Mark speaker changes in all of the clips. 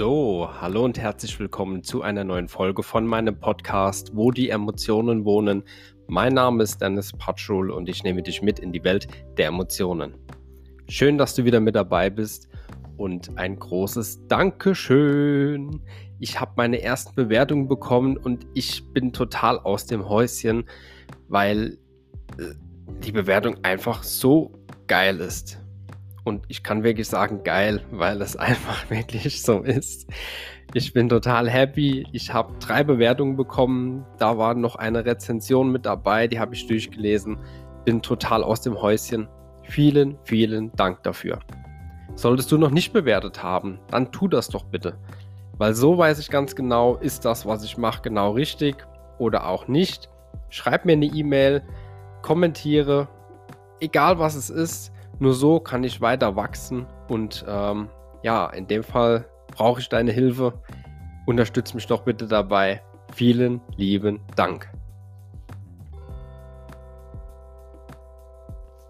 Speaker 1: So, hallo und herzlich willkommen zu einer neuen Folge von meinem Podcast, wo die Emotionen wohnen. Mein Name ist Dennis Patschul und ich nehme dich mit in die Welt der Emotionen. Schön, dass du wieder mit dabei bist und ein großes Dankeschön. Ich habe meine ersten Bewertungen bekommen und ich bin total aus dem Häuschen, weil äh, die Bewertung einfach so geil ist. Und ich kann wirklich sagen, geil, weil es einfach wirklich so ist. Ich bin total happy. Ich habe drei Bewertungen bekommen. Da war noch eine Rezension mit dabei, die habe ich durchgelesen. Bin total aus dem Häuschen. Vielen, vielen Dank dafür. Solltest du noch nicht bewertet haben, dann tu das doch bitte. Weil so weiß ich ganz genau, ist das, was ich mache, genau richtig oder auch nicht. Schreib mir eine E-Mail, kommentiere, egal was es ist nur so kann ich weiter wachsen und ähm, ja, in dem Fall brauche ich deine Hilfe. Unterstütze mich doch bitte dabei. Vielen lieben Dank.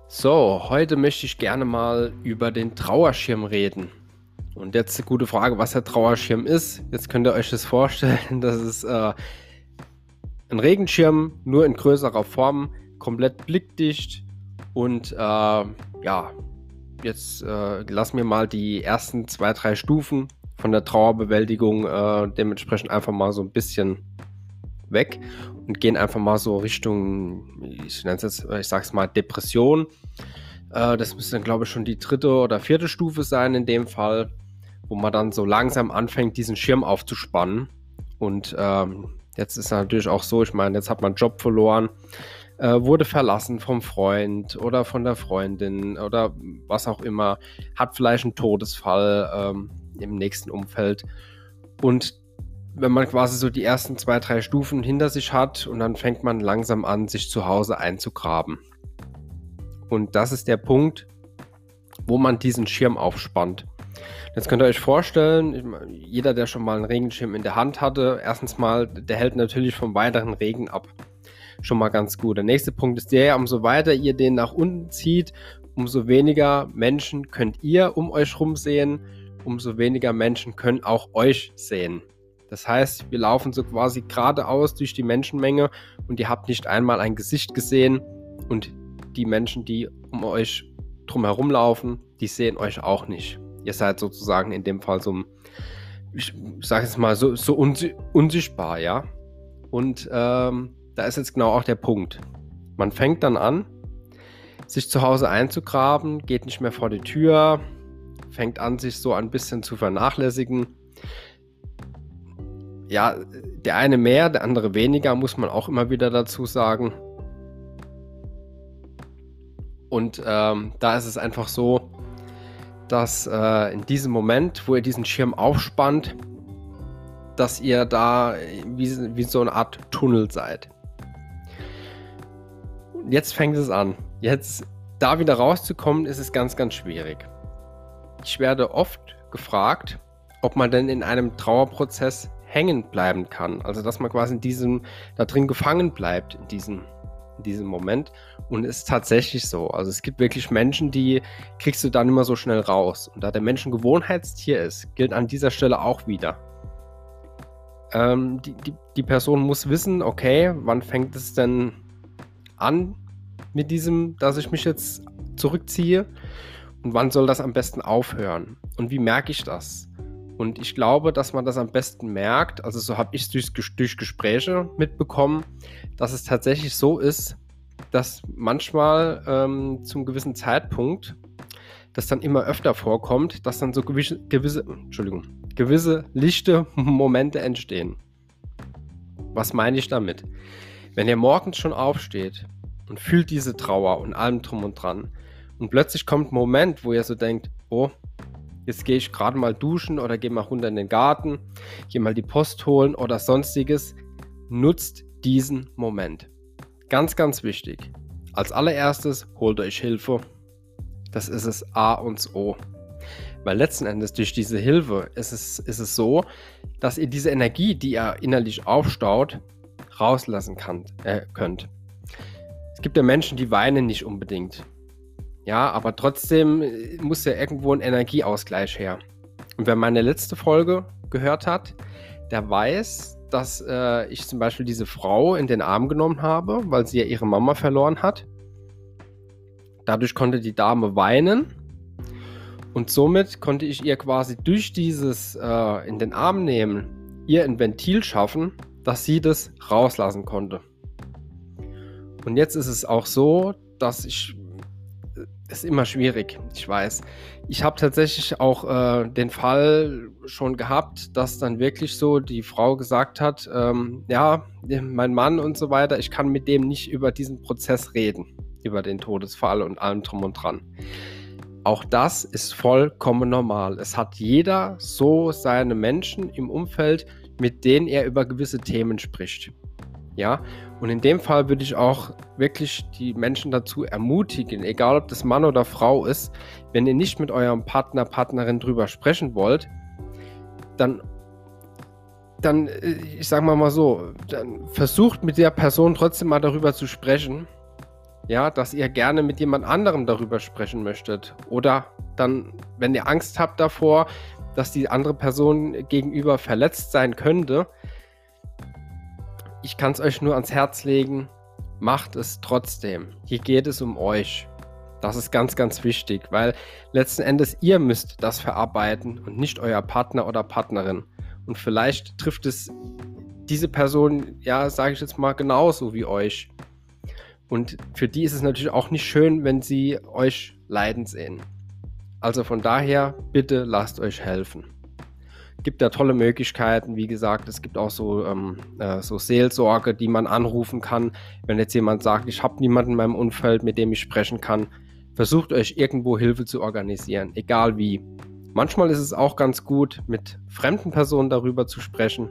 Speaker 1: So, heute möchte ich gerne mal über den Trauerschirm reden. Und jetzt eine gute Frage, was der Trauerschirm ist. Jetzt könnt ihr euch das vorstellen, das ist äh, ein Regenschirm, nur in größerer Form, komplett blickdicht und äh, ja, jetzt äh, lassen wir mal die ersten zwei, drei Stufen von der Trauerbewältigung äh, dementsprechend einfach mal so ein bisschen weg und gehen einfach mal so Richtung, ich nenne es jetzt, ich sag's mal, Depression. Äh, das müsste dann, glaube ich, schon die dritte oder vierte Stufe sein in dem Fall, wo man dann so langsam anfängt, diesen Schirm aufzuspannen. Und ähm, jetzt ist natürlich auch so, ich meine, jetzt hat man Job verloren äh, wurde verlassen vom Freund oder von der Freundin oder was auch immer, hat vielleicht einen Todesfall ähm, im nächsten Umfeld. Und wenn man quasi so die ersten zwei, drei Stufen hinter sich hat und dann fängt man langsam an, sich zu Hause einzugraben. Und das ist der Punkt, wo man diesen Schirm aufspannt. Jetzt könnt ihr euch vorstellen, jeder, der schon mal einen Regenschirm in der Hand hatte, erstens mal, der hält natürlich vom weiteren Regen ab schon mal ganz gut. Der nächste Punkt ist der, umso weiter ihr den nach unten zieht, umso weniger Menschen könnt ihr um euch rum sehen, umso weniger Menschen können auch euch sehen. Das heißt, wir laufen so quasi geradeaus durch die Menschenmenge und ihr habt nicht einmal ein Gesicht gesehen und die Menschen, die um euch drumherum laufen, die sehen euch auch nicht. Ihr seid sozusagen in dem Fall so, ich sage es mal, so, so unsichtbar, ja. Und ähm, da ist jetzt genau auch der Punkt. Man fängt dann an, sich zu Hause einzugraben, geht nicht mehr vor die Tür, fängt an, sich so ein bisschen zu vernachlässigen. Ja, der eine mehr, der andere weniger, muss man auch immer wieder dazu sagen. Und ähm, da ist es einfach so, dass äh, in diesem Moment, wo ihr diesen Schirm aufspannt, dass ihr da wie, wie so eine Art Tunnel seid jetzt fängt es an. Jetzt da wieder rauszukommen, ist es ganz, ganz schwierig. Ich werde oft gefragt, ob man denn in einem Trauerprozess hängen bleiben kann. Also dass man quasi in diesem, da drin gefangen bleibt, in diesem, in diesem Moment. Und es ist tatsächlich so. Also es gibt wirklich Menschen, die kriegst du dann immer so schnell raus. Und da der Mensch ein Gewohnheitstier ist, gilt an dieser Stelle auch wieder. Ähm, die, die, die Person muss wissen, okay, wann fängt es denn an mit diesem, dass ich mich jetzt zurückziehe? Und wann soll das am besten aufhören? Und wie merke ich das? Und ich glaube, dass man das am besten merkt, also so habe ich es durch, durch Gespräche mitbekommen, dass es tatsächlich so ist, dass manchmal ähm, zum gewissen Zeitpunkt das dann immer öfter vorkommt, dass dann so gewisse, gewisse, Entschuldigung, gewisse lichte Momente entstehen. Was meine ich damit? Wenn ihr morgens schon aufsteht und fühlt diese Trauer und allem drum und dran und plötzlich kommt ein Moment, wo ihr so denkt, oh, jetzt gehe ich gerade mal duschen oder gehe mal runter in den Garten, gehe mal die Post holen oder sonstiges, nutzt diesen Moment. Ganz, ganz wichtig. Als allererstes holt euch Hilfe. Das ist es A und O. Weil letzten Endes durch diese Hilfe ist es, ist es so, dass ihr diese Energie, die ihr innerlich aufstaut, rauslassen kann, äh, könnt. Es gibt ja Menschen, die weinen nicht unbedingt. Ja, aber trotzdem äh, muss ja irgendwo ein Energieausgleich her. Und wer meine letzte Folge gehört hat, der weiß, dass äh, ich zum Beispiel diese Frau in den Arm genommen habe, weil sie ja ihre Mama verloren hat. Dadurch konnte die Dame weinen und somit konnte ich ihr quasi durch dieses äh, in den Arm nehmen, ihr ein Ventil schaffen, dass sie das rauslassen konnte. Und jetzt ist es auch so, dass ich ist immer schwierig, ich weiß. Ich habe tatsächlich auch äh, den Fall schon gehabt, dass dann wirklich so die Frau gesagt hat, ähm, ja, mein Mann und so weiter, ich kann mit dem nicht über diesen Prozess reden, über den Todesfall und allem drum und dran. Auch das ist vollkommen normal. Es hat jeder so seine Menschen im Umfeld, mit denen er über gewisse Themen spricht. Ja, und in dem Fall würde ich auch wirklich die Menschen dazu ermutigen, egal ob das Mann oder Frau ist, wenn ihr nicht mit eurem Partner, Partnerin drüber sprechen wollt, dann, dann, äh, ich sag mal mal so, dann versucht mit der Person trotzdem mal darüber zu sprechen. Ja, dass ihr gerne mit jemand anderem darüber sprechen möchtet. Oder dann, wenn ihr Angst habt davor, dass die andere Person gegenüber verletzt sein könnte, ich kann es euch nur ans Herz legen, macht es trotzdem. Hier geht es um euch. Das ist ganz, ganz wichtig, weil letzten Endes ihr müsst das verarbeiten und nicht euer Partner oder Partnerin. Und vielleicht trifft es diese Person, ja, sage ich jetzt mal, genauso wie euch. Und für die ist es natürlich auch nicht schön, wenn sie euch leiden sehen. Also von daher, bitte lasst euch helfen gibt da tolle Möglichkeiten. Wie gesagt, es gibt auch so, ähm, äh, so Seelsorge, die man anrufen kann. Wenn jetzt jemand sagt, ich habe niemanden in meinem Umfeld, mit dem ich sprechen kann, versucht euch irgendwo Hilfe zu organisieren, egal wie. Manchmal ist es auch ganz gut, mit fremden Personen darüber zu sprechen,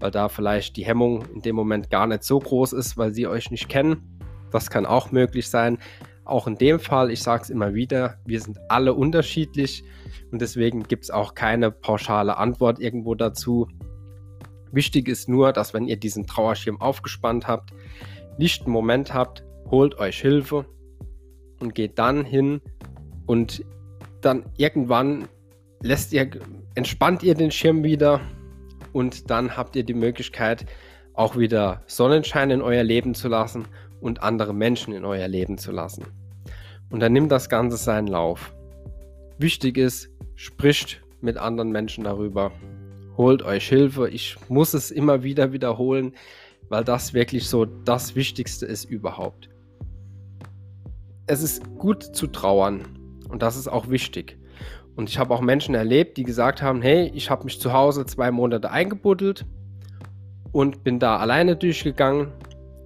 Speaker 1: weil da vielleicht die Hemmung in dem Moment gar nicht so groß ist, weil sie euch nicht kennen. Das kann auch möglich sein. Auch in dem Fall, ich sage es immer wieder, wir sind alle unterschiedlich und deswegen gibt es auch keine pauschale Antwort irgendwo dazu. Wichtig ist nur, dass wenn ihr diesen Trauerschirm aufgespannt habt, nicht einen Moment habt, holt euch Hilfe und geht dann hin und dann irgendwann lässt ihr, entspannt ihr den Schirm wieder und dann habt ihr die Möglichkeit, auch wieder Sonnenschein in euer Leben zu lassen und andere Menschen in euer Leben zu lassen. Und dann nimmt das Ganze seinen Lauf. Wichtig ist, spricht mit anderen Menschen darüber. Holt euch Hilfe. Ich muss es immer wieder wiederholen, weil das wirklich so das Wichtigste ist überhaupt. Es ist gut zu trauern und das ist auch wichtig. Und ich habe auch Menschen erlebt, die gesagt haben, hey, ich habe mich zu Hause zwei Monate eingebuddelt und bin da alleine durchgegangen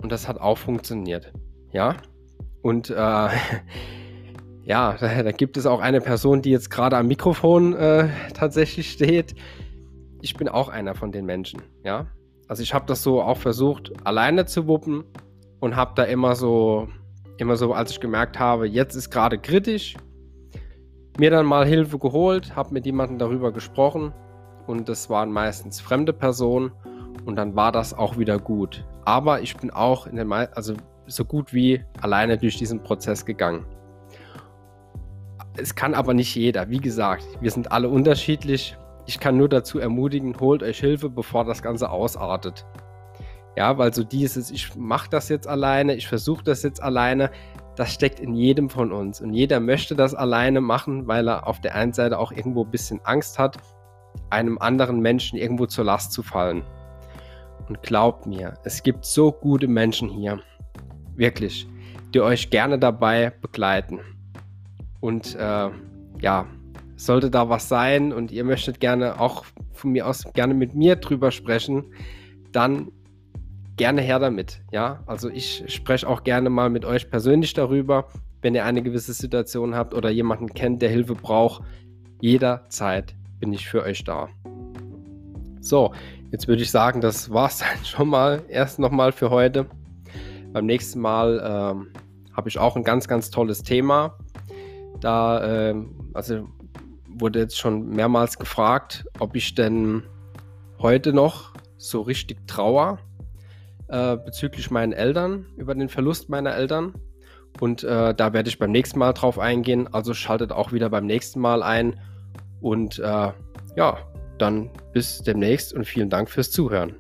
Speaker 1: und das hat auch funktioniert. Ja. Und äh, ja, da, da, gibt es auch eine Person, die jetzt gerade am Mikrofon äh, tatsächlich steht. Ich bin auch einer von den Menschen. Ja. Also ich habe das so auch versucht, alleine zu wuppen und habe da immer so, immer so, als ich gemerkt habe, jetzt ist gerade kritisch, mir dann mal Hilfe geholt, habe mit jemandem darüber gesprochen und das waren meistens fremde Personen und dann war das auch wieder gut. Aber ich bin auch in den, also so gut wie alleine durch diesen Prozess gegangen. Es kann aber nicht jeder. Wie gesagt, wir sind alle unterschiedlich. Ich kann nur dazu ermutigen, holt euch Hilfe, bevor das Ganze ausartet. Ja, weil so dieses, ich mache das jetzt alleine, ich versuche das jetzt alleine, das steckt in jedem von uns. Und jeder möchte das alleine machen, weil er auf der einen Seite auch irgendwo ein bisschen Angst hat, einem anderen Menschen irgendwo zur Last zu fallen. Und glaubt mir, es gibt so gute Menschen hier, wirklich, die euch gerne dabei begleiten. Und äh, ja, sollte da was sein und ihr möchtet gerne auch von mir aus gerne mit mir drüber sprechen, dann gerne her damit. Ja, also ich spreche auch gerne mal mit euch persönlich darüber, wenn ihr eine gewisse Situation habt oder jemanden kennt, der Hilfe braucht. Jederzeit bin ich für euch da. So, jetzt würde ich sagen, das war es dann schon mal erst nochmal für heute. Beim nächsten Mal ähm, habe ich auch ein ganz, ganz tolles Thema. Da, ähm, also wurde jetzt schon mehrmals gefragt, ob ich denn heute noch so richtig trauer äh, bezüglich meinen Eltern, über den Verlust meiner Eltern. Und äh, da werde ich beim nächsten Mal drauf eingehen. Also schaltet auch wieder beim nächsten Mal ein. Und äh, ja, dann bis demnächst und vielen Dank fürs Zuhören.